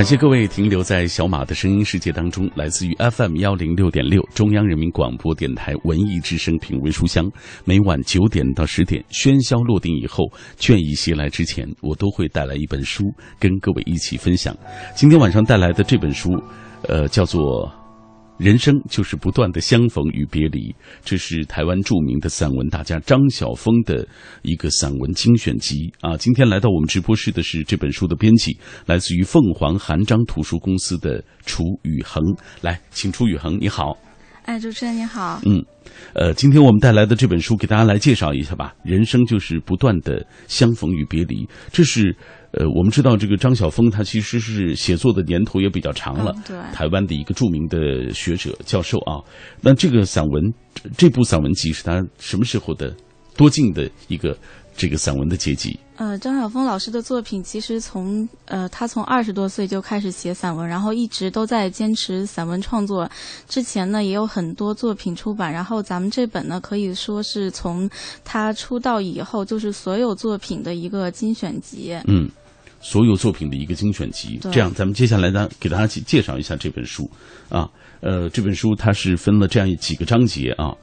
感谢各位停留在小马的声音世界当中，来自于 FM 幺零六点六中央人民广播电台文艺之声品味书香。每晚九点到十点，喧嚣落定以后，倦意袭来之前，我都会带来一本书跟各位一起分享。今天晚上带来的这本书，呃，叫做。人生就是不断的相逢与别离，这是台湾著名的散文大家张晓峰的一个散文精选集啊。今天来到我们直播室的是这本书的编辑，来自于凤凰韩章图书公司的楚宇恒。来，请楚宇恒，你好。哎，主持人你好。嗯，呃，今天我们带来的这本书给大家来介绍一下吧。人生就是不断的相逢与别离，这是。呃，我们知道这个张晓峰，他其实是写作的年头也比较长了，对，台湾的一个著名的学者教授啊。那这个散文，这部散文集是他什么时候的多近的一个这个散文的结集？呃，张晓峰老师的作品其实从呃他从二十多岁就开始写散文，然后一直都在坚持散文创作。之前呢也有很多作品出版，然后咱们这本呢可以说是从他出道以后就是所有作品的一个精选集。嗯。所有作品的一个精选集，这样咱们接下来呢，给大家介介绍一下这本书啊。呃，这本书它是分了这样几个章节啊。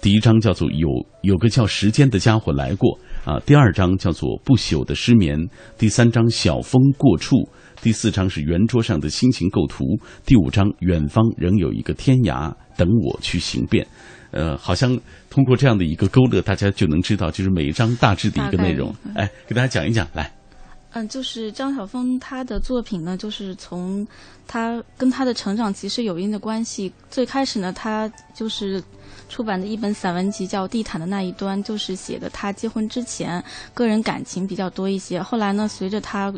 第一章叫做有有个叫时间的家伙来过啊。第二章叫做不朽的失眠。第三章小风过处。第四章是圆桌上的心情构图。第五章远方仍有一个天涯等我去行遍。呃，好像通过这样的一个勾勒，大家就能知道就是每一章大致的一个内容。哎，给大家讲一讲来。嗯，就是张晓峰他的作品呢，就是从他跟他的成长其实有一定的关系。最开始呢，他就是出版的一本散文集叫《地毯的那一端》，就是写的他结婚之前个人感情比较多一些。后来呢，随着他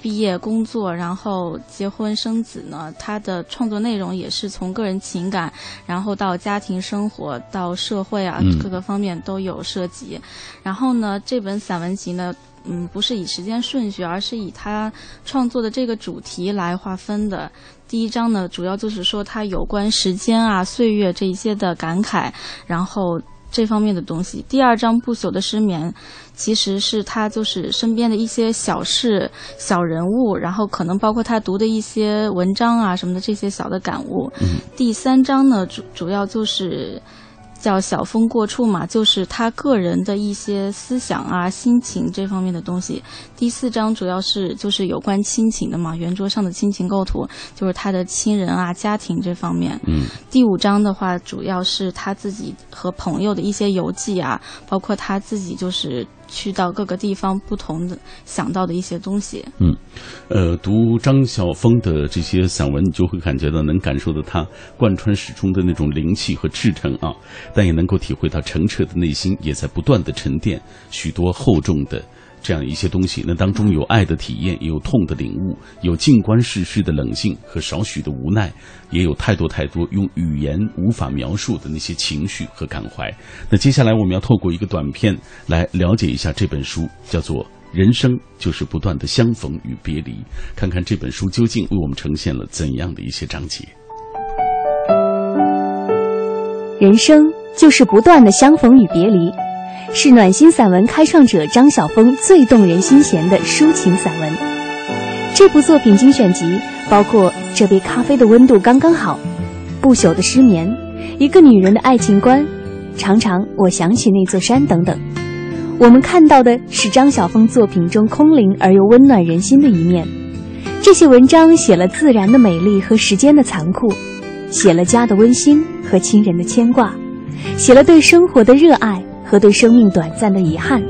毕业工作，然后结婚生子呢，他的创作内容也是从个人情感，然后到家庭生活，到社会啊各个方面都有涉及。然后呢，这本散文集呢。嗯，不是以时间顺序，而是以他创作的这个主题来划分的。第一章呢，主要就是说他有关时间啊、岁月这一些的感慨，然后这方面的东西。第二章不朽的失眠，其实是他就是身边的一些小事、小人物，然后可能包括他读的一些文章啊什么的这些小的感悟。第三章呢，主主要就是。叫小风过处嘛，就是他个人的一些思想啊、心情这方面的东西。第四章主要是就是有关亲情的嘛，圆桌上的亲情构图，就是他的亲人啊、家庭这方面。嗯。第五章的话，主要是他自己和朋友的一些游记啊，包括他自己就是。去到各个地方，不同的想到的一些东西。嗯，呃，读张晓峰的这些散文，你就会感觉到能感受到他贯穿始终的那种灵气和赤诚啊，但也能够体会到澄澈的内心也在不断的沉淀许多厚重的。这样一些东西，那当中有爱的体验，也有痛的领悟，有静观世事的冷静和少许的无奈，也有太多太多用语言无法描述的那些情绪和感怀。那接下来我们要透过一个短片来了解一下这本书，叫做《人生就是不断的相逢与别离》，看看这本书究竟为我们呈现了怎样的一些章节。人生就是不断的相逢与别离。是暖心散文开创者张晓峰最动人心弦的抒情散文。这部作品精选集包括《这杯咖啡的温度刚刚好》《不朽的失眠》《一个女人的爱情观》《常常我想起那座山》等等。我们看到的是张晓峰作品中空灵而又温暖人心的一面。这些文章写了自然的美丽和时间的残酷，写了家的温馨和亲人的牵挂，写了对生活的热爱。和对生命短暂的遗憾，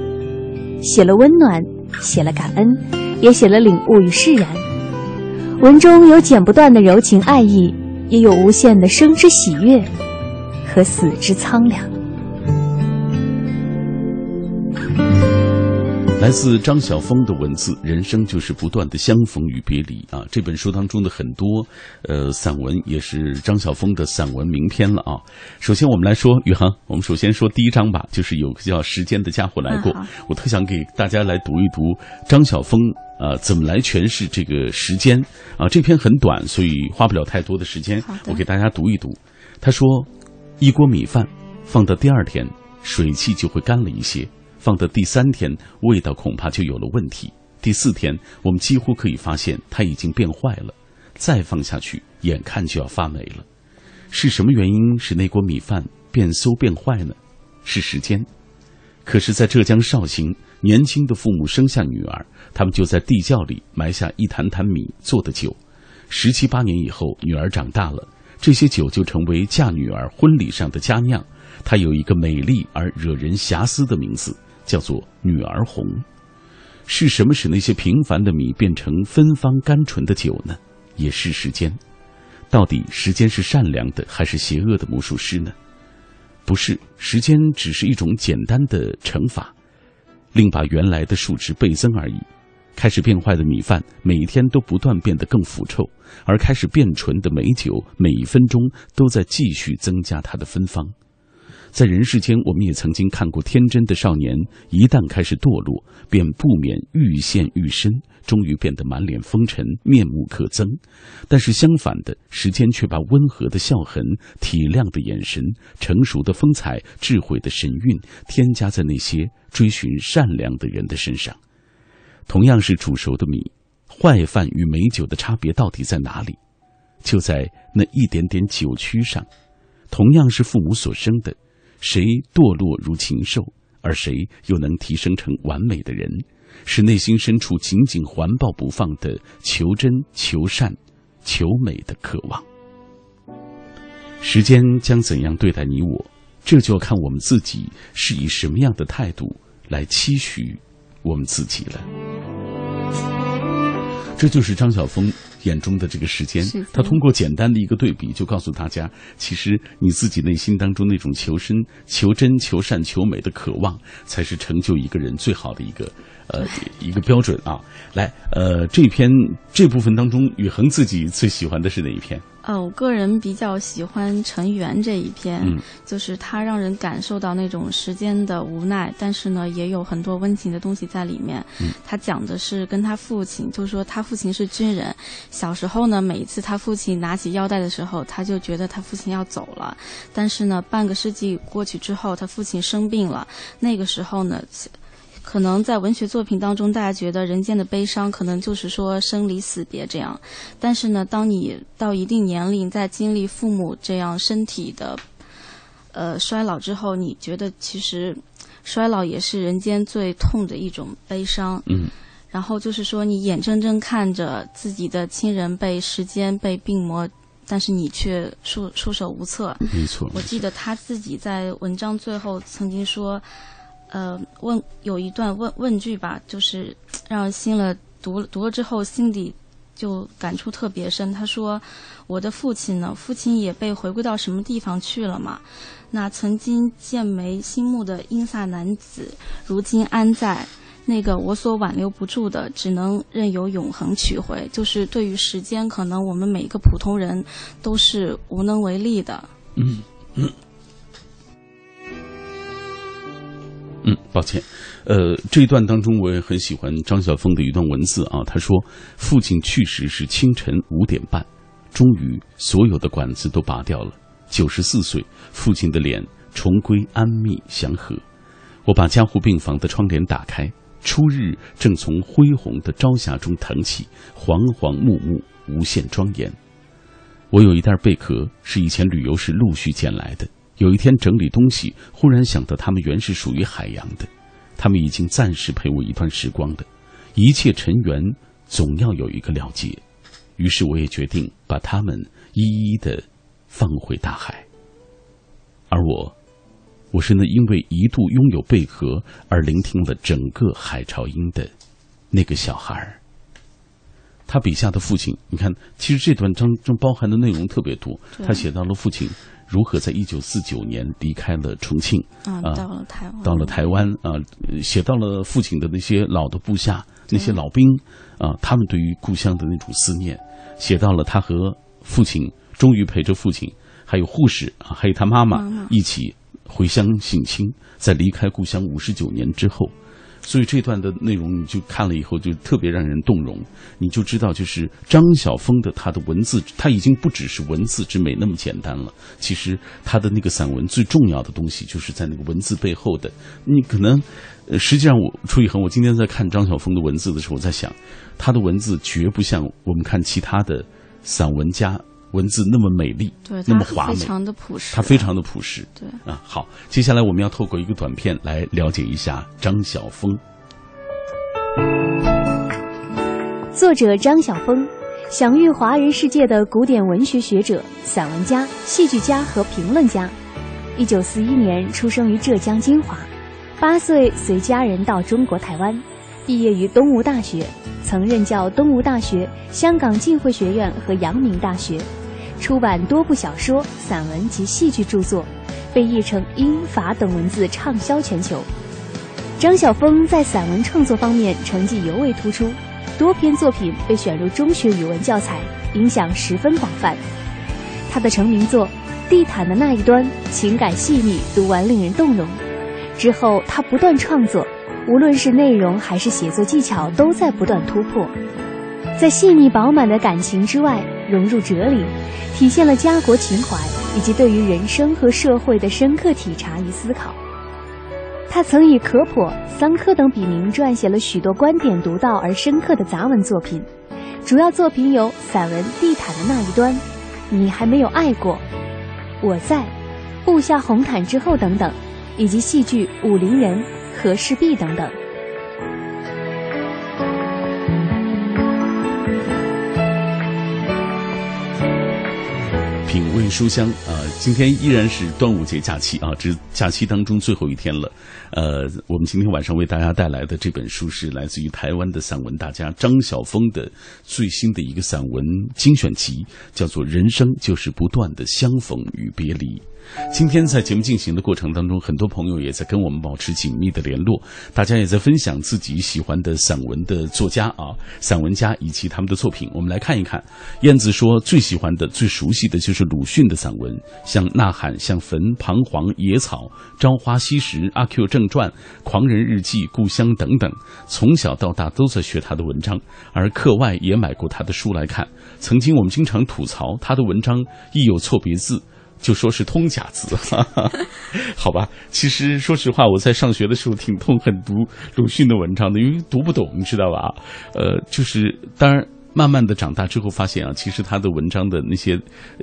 写了温暖，写了感恩，也写了领悟与释然。文中有剪不断的柔情爱意，也有无限的生之喜悦和死之苍凉。来自张晓峰的文字，人生就是不断的相逢与别离啊！这本书当中的很多呃散文，也是张晓峰的散文名篇了啊。首先，我们来说宇航，我们首先说第一章吧，就是有个叫时间的家伙来过。我特想给大家来读一读张晓峰啊怎么来诠释这个时间啊。这篇很短，所以花不了太多的时间，我给大家读一读。他说：“一锅米饭放到第二天，水汽就会干了一些。”放到第三天，味道恐怕就有了问题。第四天，我们几乎可以发现它已经变坏了，再放下去，眼看就要发霉了。是什么原因使那锅米饭变馊变坏呢？是时间。可是，在浙江绍兴，年轻的父母生下女儿，他们就在地窖里埋下一坛坛米做的酒。十七八年以后，女儿长大了，这些酒就成为嫁女儿婚礼上的佳酿。它有一个美丽而惹人遐思的名字，叫做“女儿红”。是什么使那些平凡的米变成芬芳甘醇的酒呢？也是时间。到底时间是善良的还是邪恶的魔术师呢？不是，时间只是一种简单的乘法，令把原来的数值倍增而已。开始变坏的米饭，每一天都不断变得更腐臭；而开始变醇的美酒，每一分钟都在继续增加它的芬芳。在人世间，我们也曾经看过天真的少年，一旦开始堕落，便不免愈陷愈深，终于变得满脸风尘、面目可憎。但是相反的，时间却把温和的笑痕、体谅的眼神、成熟的风采、智慧的神韵，添加在那些追寻善良的人的身上。同样是煮熟的米，坏饭与美酒的差别到底在哪里？就在那一点点酒曲上。同样是父母所生的。谁堕落如禽兽，而谁又能提升成完美的人？是内心深处紧紧环抱不放的求真、求善、求美的渴望。时间将怎样对待你我，这就要看我们自己是以什么样的态度来期许我们自己了。这就是张晓峰。眼中的这个时间，他通过简单的一个对比，就告诉大家，其实你自己内心当中那种求生、求真、求善、求美的渴望，才是成就一个人最好的一个呃 一个标准啊。来，呃，这篇这部分当中，宇恒自己最喜欢的是哪一篇？呃，我个人比较喜欢成员这一篇，就是他让人感受到那种时间的无奈，但是呢，也有很多温情的东西在里面。他讲的是跟他父亲，就是说他父亲是军人，小时候呢，每一次他父亲拿起腰带的时候，他就觉得他父亲要走了，但是呢，半个世纪过去之后，他父亲生病了，那个时候呢。可能在文学作品当中，大家觉得人间的悲伤可能就是说生离死别这样，但是呢，当你到一定年龄，在经历父母这样身体的，呃衰老之后，你觉得其实衰老也是人间最痛的一种悲伤。嗯。然后就是说，你眼睁睁看着自己的亲人被时间被病魔，但是你却束束手无策。没错。我记得他自己在文章最后曾经说。呃，问有一段问问句吧，就是 让心了读读了之后，心底就感触特别深。他说：“我的父亲呢？父亲也被回归到什么地方去了嘛？那曾经剑眉星目的英飒男子，如今安在？那个我所挽留不住的，只能任由永恒取回。就是对于时间，可能我们每一个普通人都是无能为力的。”嗯嗯。嗯，抱歉，呃，这一段当中我也很喜欢张晓峰的一段文字啊。他说：“父亲去世是清晨五点半，终于所有的管子都拔掉了。九十四岁，父亲的脸重归安谧祥和。我把加护病房的窗帘打开，初日正从恢宏的朝霞中腾起，黄黄木木，无限庄严。我有一袋贝壳，是以前旅游时陆续捡来的。”有一天整理东西，忽然想到他们原是属于海洋的，他们已经暂时陪我一段时光的，一切尘缘总要有一个了结，于是我也决定把他们一一的放回大海。而我，我是那因为一度拥有贝壳而聆听了整个海潮音的那个小孩儿。他笔下的父亲，你看，其实这段章中包含的内容特别多，他写到了父亲。如何在一九四九年离开了重庆啊？到了台湾，到了台湾啊，写到了父亲的那些老的部下，那些老兵啊，他们对于故乡的那种思念，写到了他和父亲终于陪着父亲，还有护士啊，还有他妈妈一起回乡省亲，在离开故乡五十九年之后，所以这段的内容你就看了以后就特别让人动容，你就知道就是张晓峰的他的文字，他已经不只是文字之美那么简单了。其实他的那个散文最重要的东西就是在那个文字背后的。你可能，实际上我楚以恒，我今天在看张晓峰的文字的时候，我在想，他的文字绝不像我们看其他的散文家。文字那么美丽，对，那么华美，非常的朴实，它非常的朴实。对啊，好，接下来我们要透过一个短片来了解一下张晓峰。作者张晓峰，享誉华人世界的古典文学学者、散文家、戏剧家和评论家。一九四一年出生于浙江金华，八岁随家人到中国台湾，毕业于东吴大学，曾任教东吴大学、香港浸会学院和阳明大学。出版多部小说、散文及戏剧著作，被译成英法等文字畅销全球。张晓峰在散文创作方面成绩尤为突出，多篇作品被选入中学语文教材，影响十分广泛。他的成名作《地毯的那一端》情感细腻，读完令人动容。之后他不断创作，无论是内容还是写作技巧，都在不断突破。在细腻饱满的感情之外，融入哲理，体现了家国情怀以及对于人生和社会的深刻体察与思考。他曾以可颇、桑科等笔名撰写了许多观点独到而深刻的杂文作品，主要作品有散文《地毯的那一端》《你还没有爱过》《我在》《布下红毯之后》等等，以及戏剧《武陵人》《和氏璧》等等。品味书香啊，今天依然是端午节假期啊，这假期当中最后一天了。呃，我们今天晚上为大家带来的这本书是来自于台湾的散文大家张晓峰的最新的一个散文精选集，叫做《人生就是不断的相逢与别离》。今天在节目进行的过程当中，很多朋友也在跟我们保持紧密的联络，大家也在分享自己喜欢的散文的作家啊、散文家以及他们的作品。我们来看一看，燕子说最喜欢的、最熟悉的就是鲁迅的散文，像《呐喊》、像《坟》、《彷徨》、《野草》、《朝花夕拾》、《阿 Q 正传》、《狂人日记》、《故乡》等等。从小到大都在学他的文章，而课外也买过他的书来看。曾经我们经常吐槽他的文章亦有错别字。就说是通假字，好吧。其实说实话，我在上学的时候挺痛恨读鲁迅的文章的，因为读不懂，你知道吧？呃，就是当然。慢慢的长大之后，发现啊，其实他的文章的那些，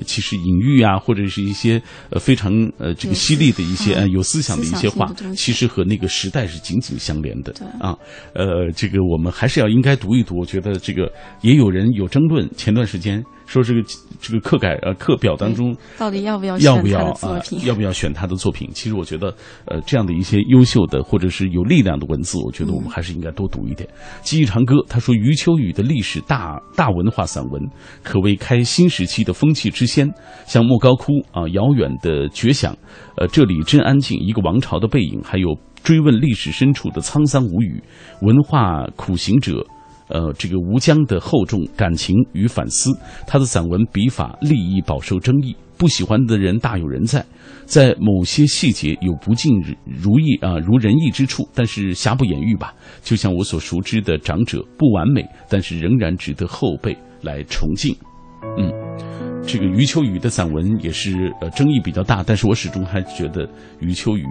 其实隐喻啊，或者是一些呃非常呃这个犀利的一些呃有思想的一些话，其实和那个时代是紧紧相连的。啊，呃，这个我们还是要应该读一读。我觉得这个也有人有争论。前段时间说这个这个课改呃课表当中到底要不要要不要啊 要不要选他的作品？其实我觉得呃这样的一些优秀的或者是有力量的文字，我觉得我们还是应该多读一点。记忆长歌他说余秋雨的历史大。大文化散文可谓开新时期的风气之先，像莫高窟啊，遥远的绝响，呃，这里真安静，一个王朝的背影，还有追问历史深处的沧桑无语，文化苦行者，呃，这个吴江的厚重感情与反思，他的散文笔法立意饱受争议。不喜欢的人大有人在，在某些细节有不尽如意啊如人意之处，但是瑕不掩瑜吧。就像我所熟知的长者，不完美，但是仍然值得后辈来崇敬。嗯，这个余秋雨的散文也是呃争议比较大，但是我始终还觉得余秋雨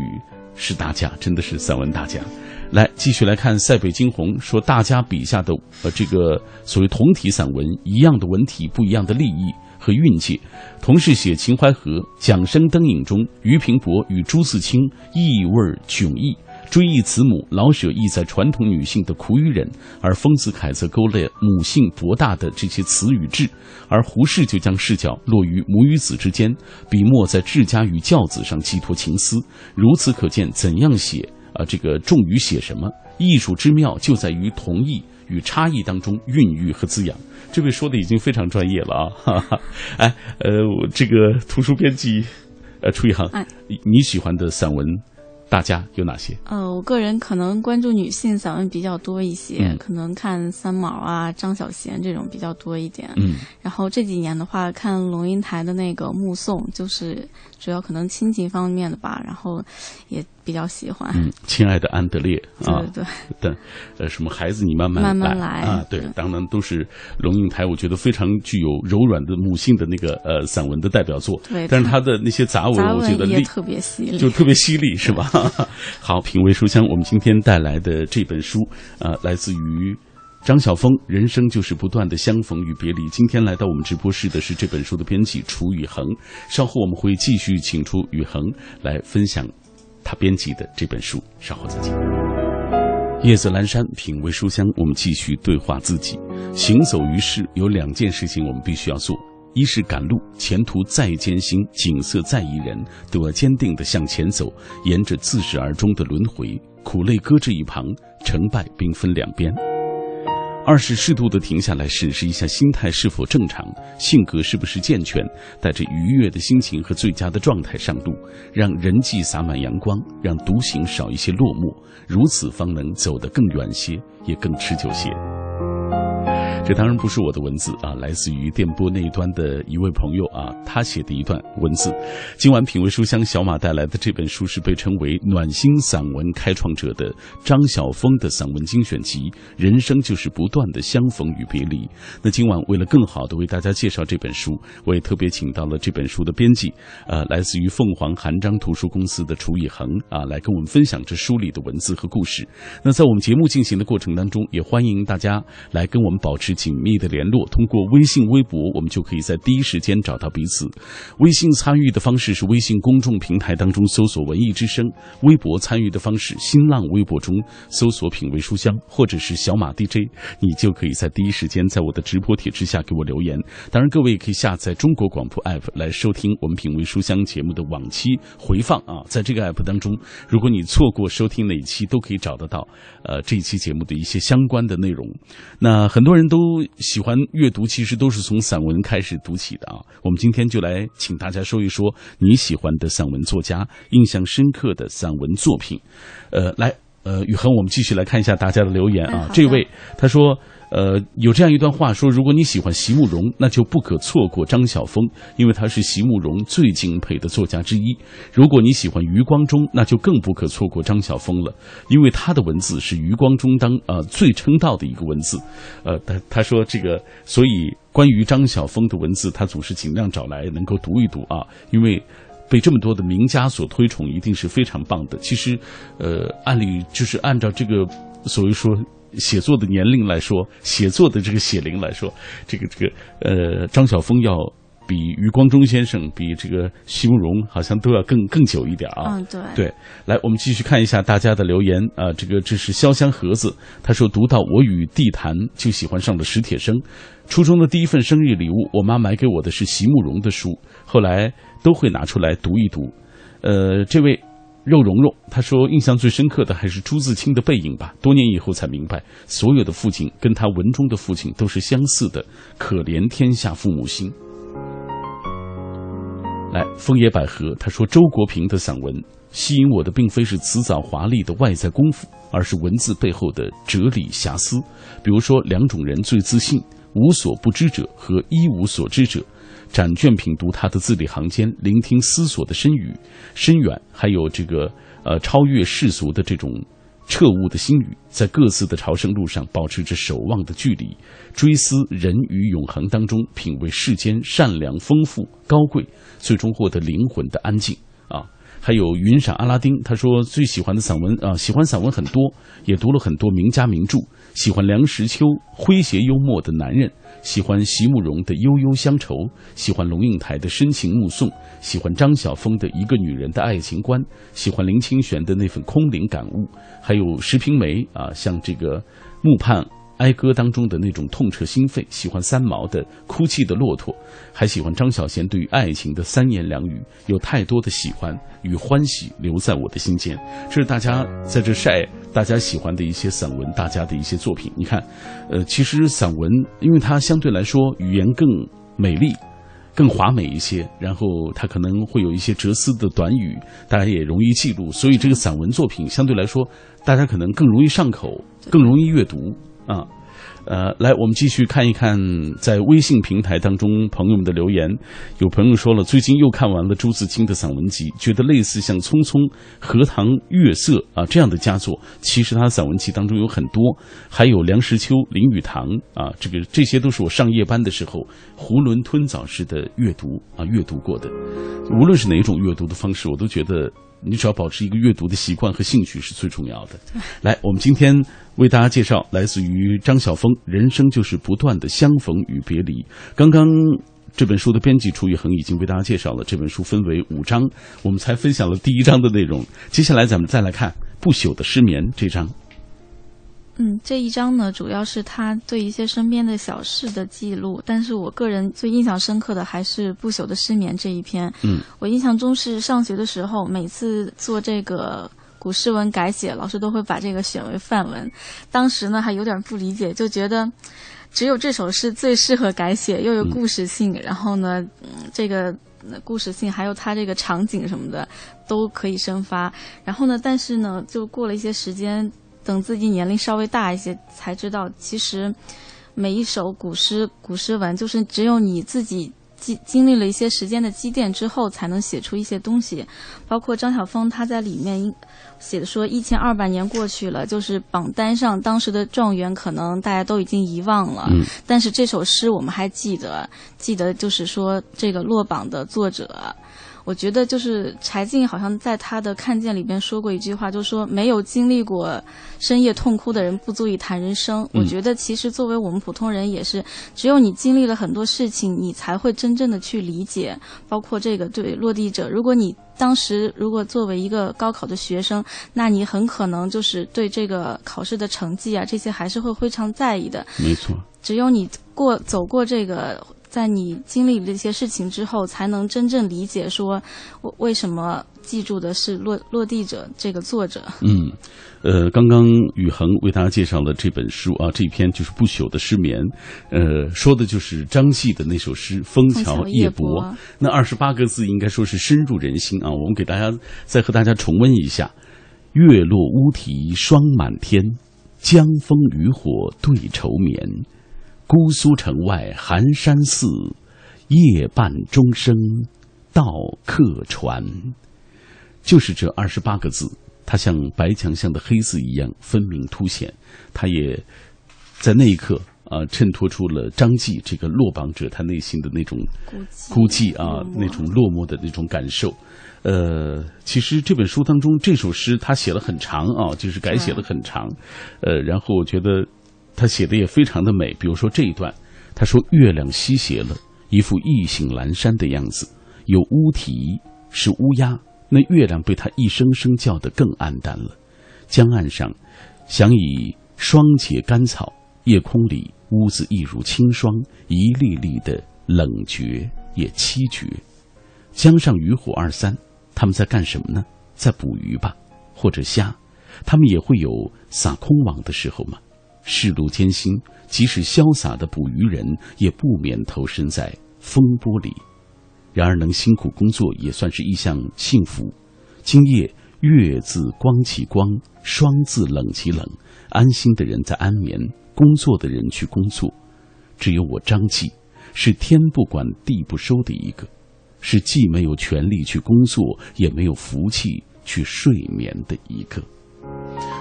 是大家，真的是散文大家。来继续来看塞北惊鸿说，大家笔下的呃这个所谓同体散文，一样的文体，不一样的立意。和运气，同是写秦淮河，桨声灯影中，俞平伯与朱自清意味迥异，追忆慈母，老舍意在传统女性的苦与忍，而丰子恺则勾勒母性博大的这些慈与智，而胡适就将视角落于母与子之间，笔墨在治家与教子上寄托情思。如此可见，怎样写啊？这个重于写什么？艺术之妙就在于同意与差异当中孕育和滋养。这位说的已经非常专业了啊！哈哈，哎，呃，这个图书编辑，呃，楚一航，你喜欢的散文大家有哪些？呃，我个人可能关注女性散文比较多一些，可能看三毛啊、张小娴这种比较多一点。嗯，然后这几年的话，看龙应台的那个《目送》，就是主要可能亲情方面的吧，然后也。比较喜欢。嗯，亲爱的安德烈啊，对对的，呃，什么孩子你慢慢慢慢来来啊，对对，当然都是龙应台，我觉得非常具有柔软的母性的那个呃散文的代表作。对但是他的那些杂文，我觉得力特别犀利，就特别犀利，是吧？好，品味书香，我们今天带来的这本书，呃，来自于张晓峰，《人生就是不断的相逢与别离》。今天来到我们直播室的是这本书的编辑楚雨恒，稍后我们会继续请出雨恒来分享他编辑的这本书，稍后再见。夜色阑珊，品味书香，我们继续对话自己。行走于世，有两件事情我们必须要做：一是赶路，前途再艰辛，景色再宜人，都要坚定地向前走，沿着自始而终的轮回，苦累搁置一旁，成败兵分两边。二是适度的停下来，审视一下心态是否正常，性格是不是健全，带着愉悦的心情和最佳的状态上路，让人际洒满阳光，让独行少一些落寞，如此方能走得更远些，也更持久些。这当然不是我的文字啊，来自于电波那一端的一位朋友啊，他写的一段文字。今晚品味书香小马带来的这本书是被称为暖心散文开创者的张晓峰的散文精选集《人生就是不断的相逢与别离》。那今晚为了更好的为大家介绍这本书，我也特别请到了这本书的编辑，呃，来自于凤凰韩章图书公司的楚以恒啊，来跟我们分享这书里的文字和故事。那在我们节目进行的过程当中，也欢迎大家来跟我们保持是紧密的联络。通过微信、微博，我们就可以在第一时间找到彼此。微信参与的方式是微信公众平台当中搜索“文艺之声”，微博参与的方式，新浪微博中搜索“品味书香”或者是“小马 DJ”，你就可以在第一时间在我的直播帖之下给我留言。当然，各位也可以下载中国广播 app 来收听我们品味书香节目的往期回放啊，在这个 app 当中，如果你错过收听哪期，都可以找得到呃这一期节目的一些相关的内容。那很多人都喜欢阅读，其实都是从散文开始读起的啊。我们今天就来请大家说一说你喜欢的散文作家，印象深刻的散文作品。呃，来，呃，宇恒，我们继续来看一下大家的留言啊。哎这位他说。呃，有这样一段话说：如果你喜欢席慕容，那就不可错过张晓峰，因为他是席慕容最敬佩的作家之一。如果你喜欢余光中，那就更不可错过张晓峰了，因为他的文字是余光中当呃最称道的一个文字。呃，他他说这个，所以关于张晓峰的文字，他总是尽量找来能够读一读啊，因为。被这么多的名家所推崇，一定是非常棒的。其实，呃，按理就是按照这个所谓说写作的年龄来说，写作的这个写龄来说，这个这个呃，张晓峰要比余光中先生，比这个席慕容好像都要更更久一点啊。嗯，对，对，来，我们继续看一下大家的留言啊、这个这是潇湘盒子，他说读到《我与地坛》就喜欢上了史铁生。初中的第一份生日礼物，我妈买给我的是席慕容的书，后来都会拿出来读一读。呃，这位肉蓉蓉他说，印象最深刻的还是朱自清的背影吧。多年以后才明白，所有的父亲跟他文中的父亲都是相似的，可怜天下父母心。来，枫野百合，他说周国平的散文吸引我的并非是辞藻华丽的外在功夫，而是文字背后的哲理遐思。比如说，两种人最自信：无所不知者和一无所知者。展卷品读他的字里行间，聆听思索的深语深远，还有这个呃超越世俗的这种彻悟的心语，在各自的朝圣路上保持着守望的距离，追思人与永恒当中，品味世间善良、丰富、高贵，最终获得灵魂的安静啊。还有云闪阿拉丁，他说最喜欢的散文啊，喜欢散文很多，也读了很多名家名著，喜欢梁实秋诙谐幽默的男人，喜欢席慕容的悠悠乡愁，喜欢龙应台的深情目送，喜欢张晓峰的一个女人的爱情观，喜欢林清玄的那份空灵感悟，还有石平梅啊，像这个木盼。哀歌当中的那种痛彻心扉，喜欢三毛的哭泣的骆驼，还喜欢张小娴对于爱情的三言两语，有太多的喜欢与欢喜留在我的心间。这是大家在这晒大家喜欢的一些散文，大家的一些作品。你看，呃，其实散文因为它相对来说语言更美丽。更华美一些，然后它可能会有一些哲思的短语，大家也容易记录，所以这个散文作品相对来说，大家可能更容易上口，更容易阅读啊。呃，来，我们继续看一看在微信平台当中朋友们的留言。有朋友说了，最近又看完了朱自清的散文集，觉得类似像《匆匆》《荷塘月色》啊这样的佳作，其实他的散文集当中有很多，还有梁实秋、林语堂啊，这个这些都是我上夜班的时候囫囵吞枣式的阅读啊阅读过的。无论是哪种阅读的方式，我都觉得。你只要保持一个阅读的习惯和兴趣是最重要的。来，我们今天为大家介绍来自于张晓峰《人生就是不断的相逢与别离》。刚刚这本书的编辑楚雨恒已经为大家介绍了这本书分为五章，我们才分享了第一章的内容。接下来咱们再来看《不朽的失眠》这章。嗯，这一章呢，主要是他对一些身边的小事的记录。但是我个人最印象深刻的还是不朽的失眠这一篇。嗯，我印象中是上学的时候，每次做这个古诗文改写，老师都会把这个选为范文。当时呢，还有点不理解，就觉得只有这首诗最适合改写，又有故事性，然后呢，这个故事性还有它这个场景什么的都可以生发。然后呢，但是呢，就过了一些时间。等自己年龄稍微大一些，才知道其实每一首古诗、古诗文，就是只有你自己经经历了一些时间的积淀之后，才能写出一些东西。包括张晓峰他在里面写的说，一千二百年过去了，就是榜单上当时的状元可能大家都已经遗忘了，但是这首诗我们还记得，记得就是说这个落榜的作者。我觉得就是柴静好像在他的《看见》里边说过一句话，就是说没有经历过深夜痛哭的人不足以谈人生。我觉得其实作为我们普通人也是，只有你经历了很多事情，你才会真正的去理解。包括这个对落地者，如果你当时如果作为一个高考的学生，那你很可能就是对这个考试的成绩啊这些还是会非常在意的。没错，只有你过走过这个。在你经历这些事情之后，才能真正理解说，我为什么记住的是落落地者这个作者。嗯，呃，刚刚宇恒为大家介绍了这本书啊，这篇就是《不朽的失眠》，呃，说的就是张继的那首诗《枫桥夜泊》。那二十八个字应该说是深入人心啊。我们给大家再和大家重温一下：月落乌啼霜满天，江枫渔火对愁眠。姑苏城外寒山寺，夜半钟声到客船。就是这二十八个字，它像白墙上的黑字一样分明凸显。它也在那一刻啊，衬托出了张继这个落榜者他内心的那种孤寂啊，那种落寞的那种感受。呃，其实这本书当中这首诗他写了很长啊，就是改写了很长。呃，然后我觉得。他写的也非常的美，比如说这一段，他说月亮西斜了，一副意兴阑珊的样子，有乌啼是乌鸦，那月亮被他一声声叫得更暗淡了。江岸上，想以霜结干草，夜空里屋子一如清霜，一粒粒的冷绝也凄绝。江上渔火二三，他们在干什么呢？在捕鱼吧，或者虾，他们也会有撒空网的时候吗？世路艰辛，即使潇洒的捕鱼人，也不免投身在风波里。然而，能辛苦工作也算是一项幸福。今夜月自光其光，霜自冷其冷。安心的人在安眠，工作的人去工作。只有我张继，是天不管地不收的一个，是既没有权利去工作，也没有福气去睡眠的一个。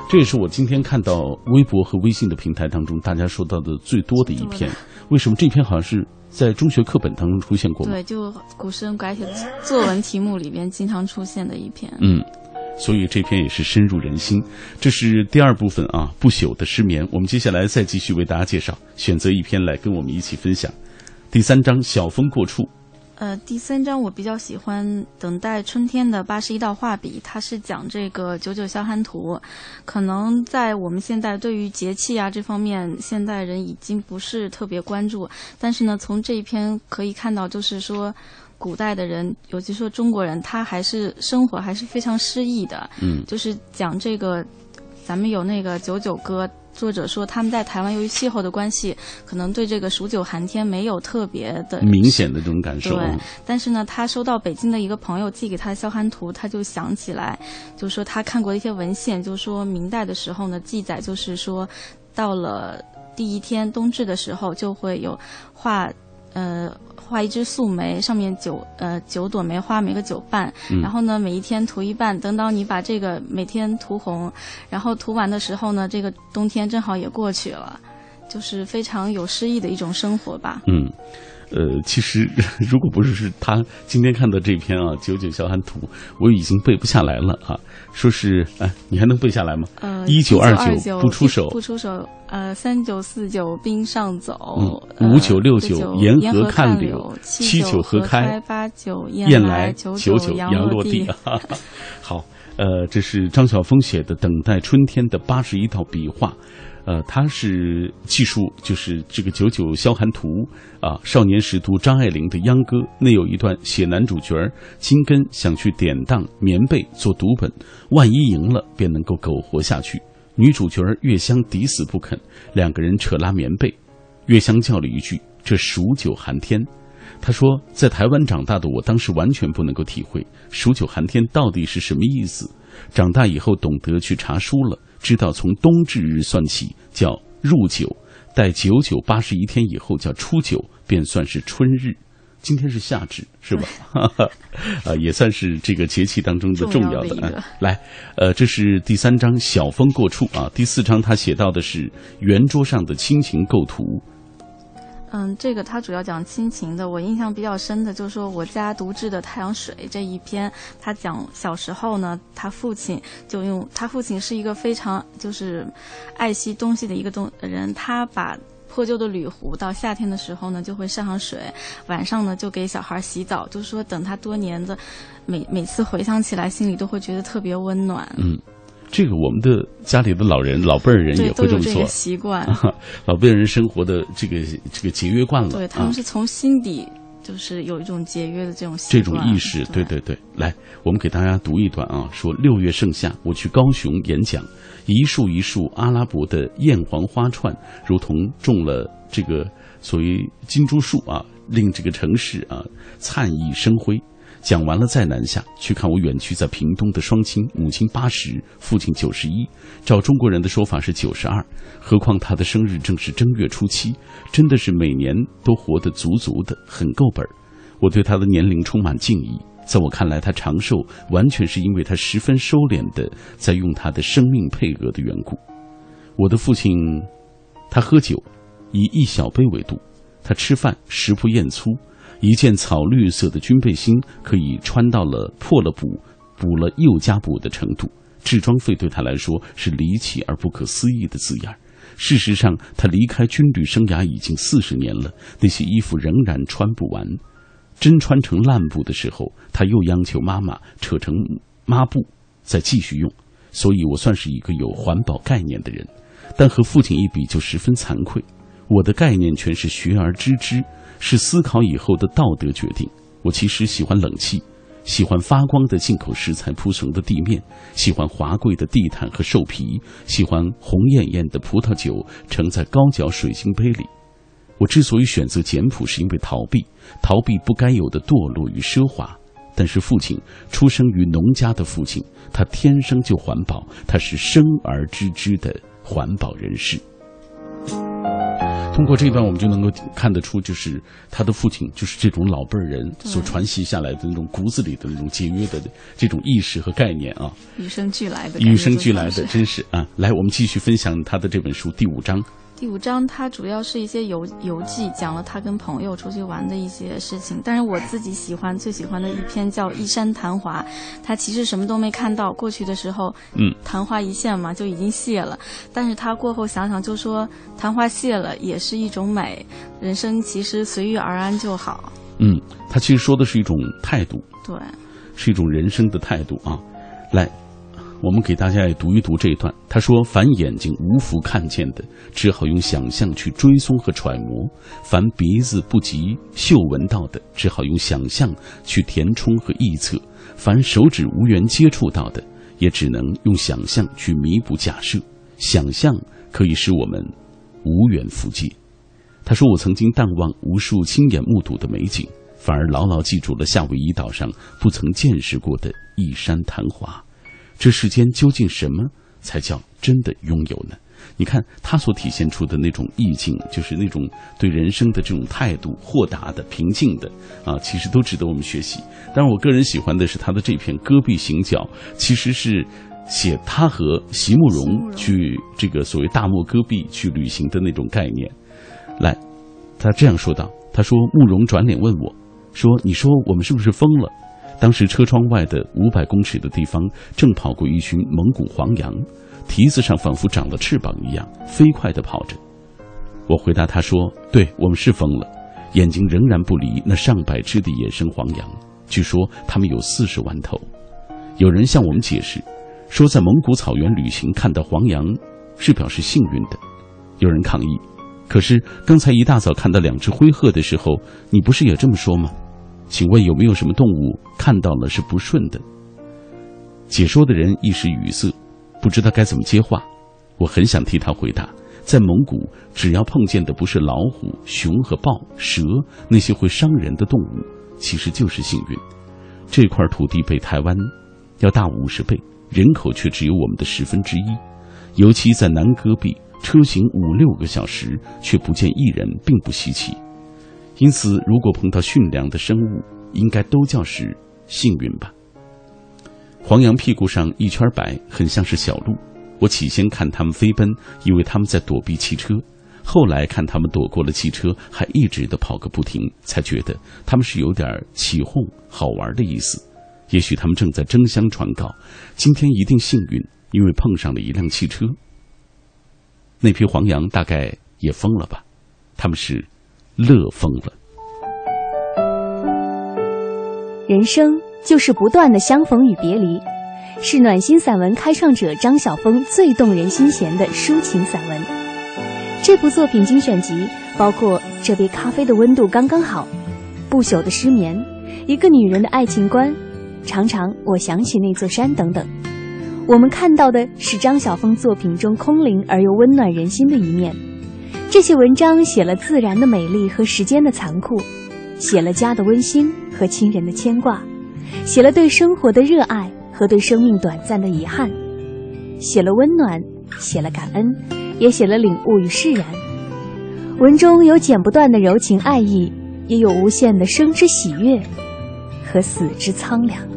这也是我今天看到微博和微信的平台当中大家说到的最多的一篇。为什么这篇好像是在中学课本当中出现过？对，就古诗人改写作文题目里边经常出现的一篇。嗯，所以这篇也是深入人心。这是第二部分啊，不朽的失眠。我们接下来再继续为大家介绍，选择一篇来跟我们一起分享。第三章，晓风过处。呃，第三章我比较喜欢《等待春天的八十一道画笔》，它是讲这个九九消寒图。可能在我们现在对于节气啊这方面，现代人已经不是特别关注。但是呢，从这一篇可以看到，就是说，古代的人，尤其说中国人，他还是生活还是非常诗意的。嗯，就是讲这个，咱们有那个九九歌。作者说，他们在台湾由于气候的关系，可能对这个数九寒天没有特别的明显的这种感受。对，但是呢，他收到北京的一个朋友寄给他的消寒图，他就想起来，就说他看过一些文献，就说明代的时候呢，记载就是说，到了第一天冬至的时候就会有画，呃，画一只素梅，上面九呃九朵梅花，每个九瓣，然后呢每一天涂一瓣，等到你把这个每天涂红，然后涂完的时候呢，这个冬天正好也过去了，就是非常有诗意的一种生活吧。嗯。呃，其实 如果不是是他今天看到这篇啊《九九消寒图》，我已经背不下来了啊。说是哎，你还能背下来吗？呃，一九二九不出手，不出手。呃，三九四九冰上走，五九六九沿河看柳，七九河开，八九雁来，九九阳落地。好，呃，这是张晓峰写的《等待春天的八十一道笔画》。呃，他是记述就是这个《九九消寒图》啊，少年时读张爱玲的秧歌，那有一段写男主角金根想去典当棉被做读本，万一赢了便能够苟活下去。女主角月香抵死不肯，两个人扯拉棉被，月香叫了一句：“这数九寒天。”他说，在台湾长大的我，当时完全不能够体会“数九寒天”到底是什么意思。长大以后懂得去查书了。知道从冬至日算起叫入九，待九九八十一天以后叫初九，便算是春日。今天是夏至，是吧？啊，也算是这个节气当中的重要的。来，呃，这是第三章晓风过处啊。第四章他写到的是圆桌上的亲情构图。嗯，这个他主要讲亲情的。我印象比较深的就是说我家独制的太阳水这一篇，他讲小时候呢，他父亲就用他父亲是一个非常就是爱惜东西的一个东人，他把破旧的铝壶到夏天的时候呢就会上上水，晚上呢就给小孩洗澡，就是说等他多年的每每次回想起来，心里都会觉得特别温暖。嗯。这个我们的家里的老人、老辈儿人也会这么做，习惯。老辈人生活的这个这个节约惯了，对他们是从心底就是有一种节约的这种这种意识。对对对，来，我们给大家读一段啊，说六月盛夏，我去高雄演讲，一束一束阿拉伯的艳黄花串，如同种了这个所谓金珠树啊，令这个城市啊灿熠生辉。讲完了再南下去看我远去在屏东的双亲，母亲八十，父亲九十一，照中国人的说法是九十二，何况他的生日正是正月初七，真的是每年都活得足足的，很够本儿。我对他的年龄充满敬意，在我看来，他长寿完全是因为他十分收敛的在用他的生命配额的缘故。我的父亲，他喝酒以一小杯为度，他吃饭食不厌粗。一件草绿色的军背心可以穿到了破了补，补了又加补的程度。制装费对他来说是离奇而不可思议的字眼。事实上，他离开军旅生涯已经四十年了，那些衣服仍然穿不完。真穿成烂布的时候，他又央求妈妈扯成抹布再继续用。所以我算是一个有环保概念的人，但和父亲一比就十分惭愧。我的概念全是学而知之。是思考以后的道德决定。我其实喜欢冷气，喜欢发光的进口石材铺成的地面，喜欢华贵的地毯和兽皮，喜欢红艳艳的葡萄酒盛在高脚水晶杯里。我之所以选择简朴，是因为逃避，逃避不该有的堕落与奢华。但是父亲出生于农家的父亲，他天生就环保，他是生而知之的环保人士。通过这一段，我们就能够看得出，就是他的父亲，就是这种老辈儿人所传习下来的那种骨子里的那种节约的这种意识和概念啊，与生俱来的，与生俱来的，真是啊！来，我们继续分享他的这本书第五章。第五章它主要是一些游游记，讲了他跟朋友出去玩的一些事情。但是我自己喜欢最喜欢的一篇叫《一山昙华》，他其实什么都没看到，过去的时候，嗯，昙花一现嘛，就已经谢了。但是他过后想想，就说昙花谢了也是一种美，人生其实随遇而安就好。嗯，他其实说的是一种态度，对，是一种人生的态度啊。来。我们给大家也读一读这一段。他说：“凡眼睛无福看见的，只好用想象去追踪和揣摩；凡鼻子不及嗅闻到的，只好用想象去填充和臆测；凡手指无缘接触到的，也只能用想象去弥补假设。想象可以使我们无缘复界。”他说：“我曾经淡忘无数亲眼目睹的美景，反而牢牢记住了夏威夷岛上不曾见识过的一山昙华。”这世间究竟什么才叫真的拥有呢？你看他所体现出的那种意境，就是那种对人生的这种态度，豁达的、平静的啊，其实都值得我们学习。当然，我个人喜欢的是他的这篇《戈壁行脚》，其实是写他和席慕容去这个所谓大漠戈壁去旅行的那种概念。来，他这样说道：“他说，慕容转脸问我，说，你说我们是不是疯了？当时车窗外的五百公尺的地方，正跑过一群蒙古黄羊。”蹄子上仿佛长了翅膀一样，飞快地跑着。我回答他说：“对我们是疯了，眼睛仍然不离那上百只的野生黄羊。据说它们有四十万头。有人向我们解释，说在蒙古草原旅行看到黄羊是表示幸运的。有人抗议，可是刚才一大早看到两只灰鹤的时候，你不是也这么说吗？请问有没有什么动物看到了是不顺的？”解说的人一时语塞。不知道该怎么接话，我很想替他回答。在蒙古，只要碰见的不是老虎、熊和豹、蛇那些会伤人的动物，其实就是幸运。这块土地比台湾要大五十倍，人口却只有我们的十分之一。尤其在南戈壁，车行五六个小时却不见一人，并不稀奇。因此，如果碰到驯良的生物，应该都叫是幸运吧。黄羊屁股上一圈白，很像是小鹿。我起先看它们飞奔，以为它们在躲避汽车；后来看它们躲过了汽车，还一直的跑个不停，才觉得它们是有点起哄、好玩的意思。也许它们正在争相传告：今天一定幸运，因为碰上了一辆汽车。那批黄羊大概也疯了吧？他们是乐疯了。人生。就是不断的相逢与别离，是暖心散文开创者张晓峰最动人心弦的抒情散文。这部作品精选集包括《这杯咖啡的温度刚刚好》《不朽的失眠》《一个女人的爱情观》《常常我想起那座山》等等。我们看到的是张晓峰作品中空灵而又温暖人心的一面。这些文章写了自然的美丽和时间的残酷，写了家的温馨和亲人的牵挂。写了对生活的热爱和对生命短暂的遗憾，写了温暖，写了感恩，也写了领悟与释然。文中有剪不断的柔情爱意，也有无限的生之喜悦和死之苍凉。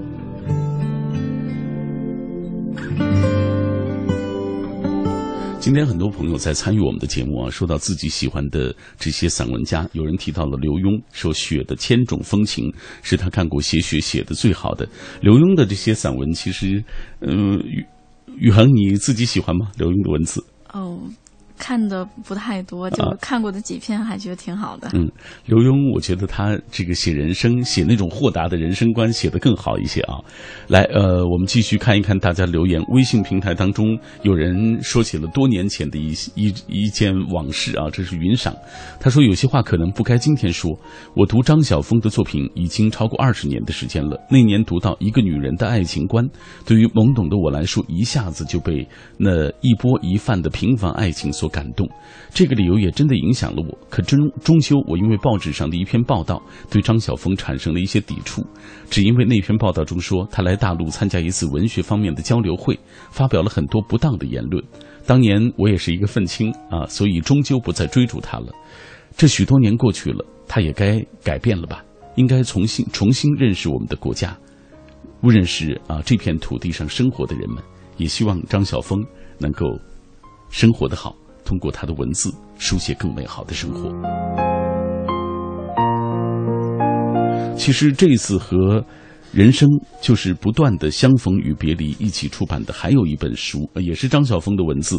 今天很多朋友在参与我们的节目啊，说到自己喜欢的这些散文家，有人提到了刘墉，说《雪的千种风情》是他看过写雪写的最好的。刘墉的这些散文，其实，嗯，宇宇恒你自己喜欢吗？刘墉的文字？哦。看的不太多，就看过的几篇还觉得挺好的。嗯，刘墉，我觉得他这个写人生、写那种豁达的人生观写的更好一些啊。来，呃，我们继续看一看大家留言。微信平台当中有人说起了多年前的一一一件往事啊，这是云赏。他说有些话可能不该今天说。我读张晓峰的作品已经超过二十年的时间了。那年读到一个女人的爱情观，对于懵懂的我来说，一下子就被那一波一泛的平凡爱情所。感动，这个理由也真的影响了我。可终终究，我因为报纸上的一篇报道，对张晓峰产生了一些抵触，只因为那篇报道中说他来大陆参加一次文学方面的交流会，发表了很多不当的言论。当年我也是一个愤青啊，所以终究不再追逐他了。这许多年过去了，他也该改变了吧？应该重新重新认识我们的国家，认识啊这片土地上生活的人们。也希望张晓峰能够生活的好。通过他的文字书写更美好的生活。其实这次和。人生就是不断的相逢与别离，一起出版的还有一本书，也是张晓峰的文字，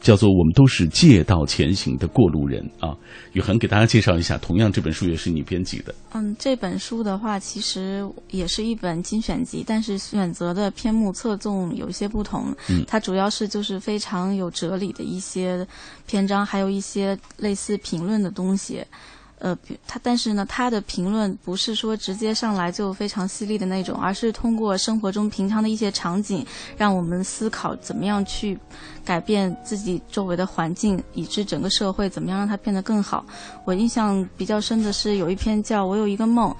叫做《我们都是借道前行的过路人》啊。雨恒给大家介绍一下，同样这本书也是你编辑的。嗯，这本书的话，其实也是一本精选集，但是选择的篇目侧重有一些不同。嗯，它主要是就是非常有哲理的一些篇章，还有一些类似评论的东西。呃，他但是呢，他的评论不是说直接上来就非常犀利的那种，而是通过生活中平常的一些场景，让我们思考怎么样去改变自己周围的环境，以致整个社会怎么样让它变得更好。我印象比较深的是有一篇叫《我有一个梦》，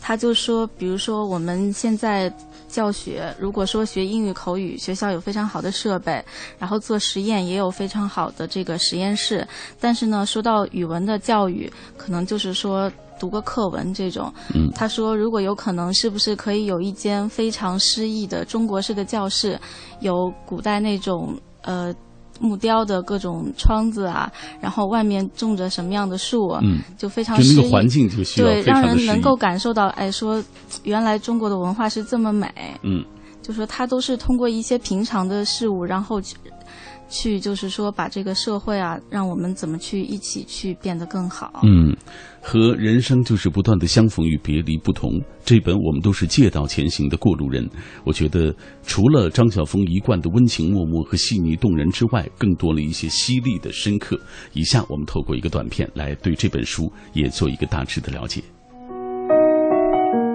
他就说，比如说我们现在教学，如果说学英语口语，学校有非常好的设备，然后做实验也有非常好的这个实验室，但是呢，说到语文的教育，可能就是说读个课文这种。嗯，他说，如果有可能，是不是可以有一间非常诗意的中国式的教室，有古代那种呃。木雕的各种窗子啊，然后外面种着什么样的树，嗯，就非常。那个环境就需要对，让人能够感受到，哎，说原来中国的文化是这么美。嗯，就说它都是通过一些平常的事物，然后去去就是说把这个社会啊，让我们怎么去一起去变得更好。嗯，和人生就是不断的相逢与别离不同，这本我们都是借道前行的过路人。我觉得除了张晓峰一贯的温情脉脉和细腻动人之外，更多了一些犀利的深刻。以下我们透过一个短片来对这本书也做一个大致的了解。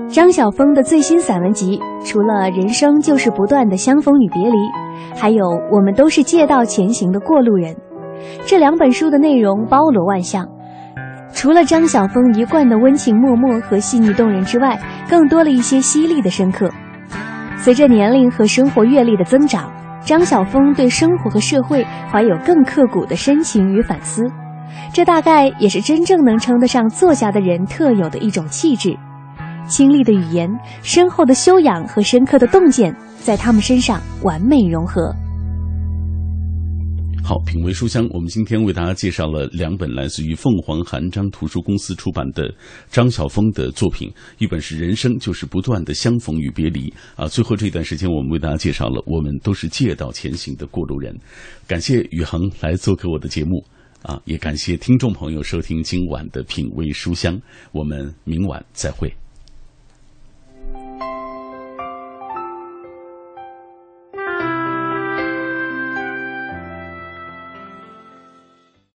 张晓峰的最新散文集，除了人生就是不断的相逢与别离，还有我们都是借道前行的过路人。这两本书的内容包罗万象，除了张晓峰一贯的温情脉脉和细腻动人之外，更多了一些犀利的深刻。随着年龄和生活阅历的增长，张晓峰对生活和社会怀有更刻骨的深情与反思，这大概也是真正能称得上作家的人特有的一种气质。清丽的语言、深厚的修养和深刻的洞见，在他们身上完美融合。好，品味书香，我们今天为大家介绍了两本来自于凤凰韩章图书公司出版的张晓峰的作品，一本是《人生就是不断的相逢与别离》啊。最后这一段时间，我们为大家介绍了我们都是借道前行的过路人。感谢宇恒来做客我的节目啊，也感谢听众朋友收听今晚的品味书香，我们明晚再会。